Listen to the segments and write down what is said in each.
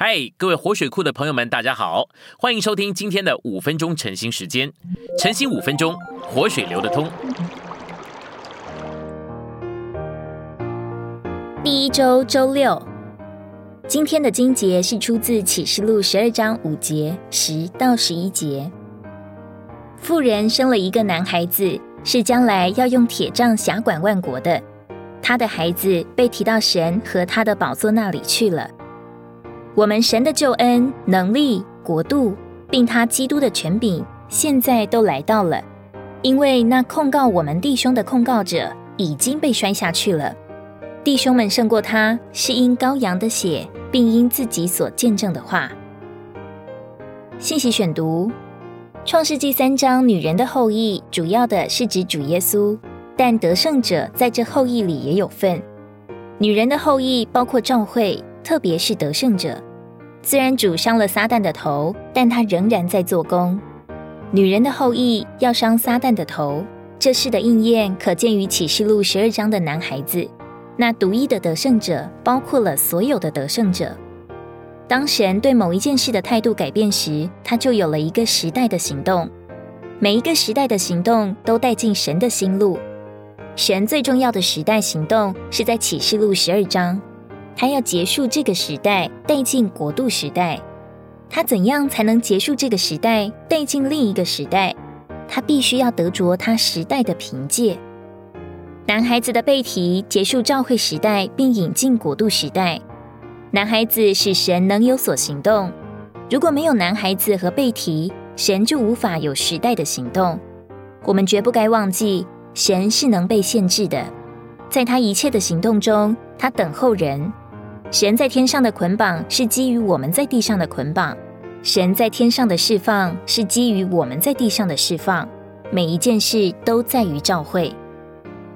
嗨，各位活水库的朋友们，大家好，欢迎收听今天的五分钟晨兴时间。晨兴五分钟，活水流得通。第一周周六，今天的经节是出自启示录十二章五节十到十一节。妇人生了一个男孩子，是将来要用铁杖辖管万国的。他的孩子被提到神和他的宝座那里去了。我们神的救恩、能力、国度，并他基督的权柄，现在都来到了。因为那控告我们弟兄的控告者已经被摔下去了。弟兄们胜过他，是因羔羊的血，并因自己所见证的话。信息选读：创世纪三章，女人的后裔，主要的是指主耶稣，但得胜者在这后裔里也有份。女人的后裔包括教会，特别是得胜者。虽然主伤了撒旦的头，但他仍然在做工。女人的后裔要伤撒旦的头，这事的应验可见于启示录十二章的男孩子。那独一的得胜者包括了所有的得胜者。当神对某一件事的态度改变时，他就有了一个时代的行动。每一个时代的行动都带进神的心路。神最重要的时代行动是在启示录十二章。他要结束这个时代，带进国度时代。他怎样才能结束这个时代，带进另一个时代？他必须要得着他时代的凭借。男孩子的背提结束召会时代，并引进国度时代。男孩子使神能有所行动。如果没有男孩子和背提，神就无法有时代的行动。我们绝不该忘记，神是能被限制的。在他一切的行动中，他等候人。神在天上的捆绑是基于我们在地上的捆绑，神在天上的释放是基于我们在地上的释放。每一件事都在于召会。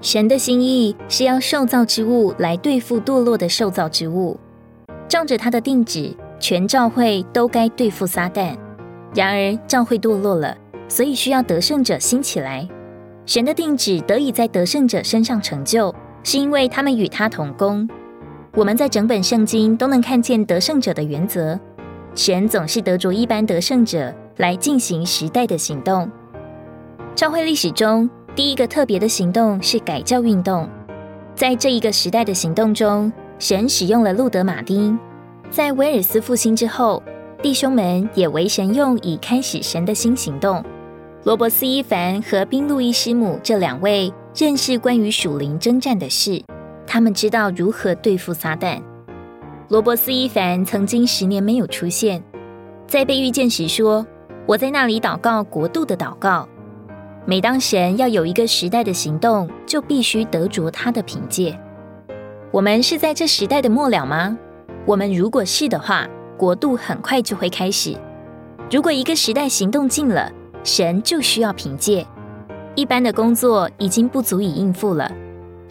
神的心意是要受造之物来对付堕落的受造之物，仗着他的定旨，全召会都该对付撒旦。然而召会堕落了，所以需要得胜者兴起来。神的定旨得以在得胜者身上成就，是因为他们与他同工。我们在整本圣经都能看见得胜者的原则。神总是得着一般得胜者来进行时代的行动。教会历史中第一个特别的行动是改教运动。在这一个时代的行动中，神使用了路德马丁。在威尔斯复兴之后，弟兄们也为神用，以开始神的新行动。罗伯斯伊凡和宾路易师母这两位认识关于属灵征战的事。他们知道如何对付撒旦。罗伯斯伊凡曾经十年没有出现，在被遇见时说：“我在那里祷告国度的祷告。”每当神要有一个时代的行动，就必须得着他的凭借。我们是在这时代的末了吗？我们如果是的话，国度很快就会开始。如果一个时代行动尽了，神就需要凭借。一般的工作已经不足以应付了。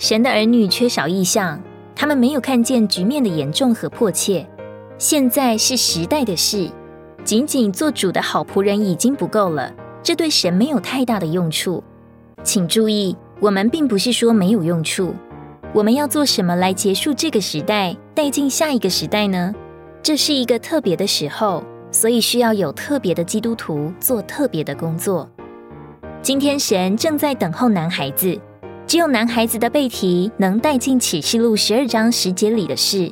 神的儿女缺少意向，他们没有看见局面的严重和迫切。现在是时代的事，仅仅做主的好仆人已经不够了，这对神没有太大的用处。请注意，我们并不是说没有用处。我们要做什么来结束这个时代，带进下一个时代呢？这是一个特别的时候，所以需要有特别的基督徒做特别的工作。今天神正在等候男孩子。只有男孩子的背题能带进启示录十二章十节里的事。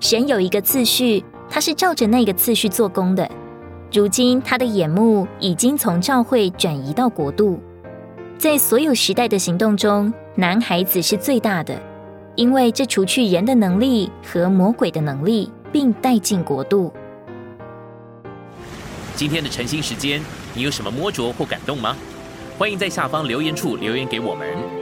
神有一个次序，他是照着那个次序做工的。如今他的眼目已经从教会转移到国度，在所有时代的行动中，男孩子是最大的，因为这除去人的能力和魔鬼的能力，并带进国度。今天的晨兴时间，你有什么摸着或感动吗？欢迎在下方留言处留言给我们。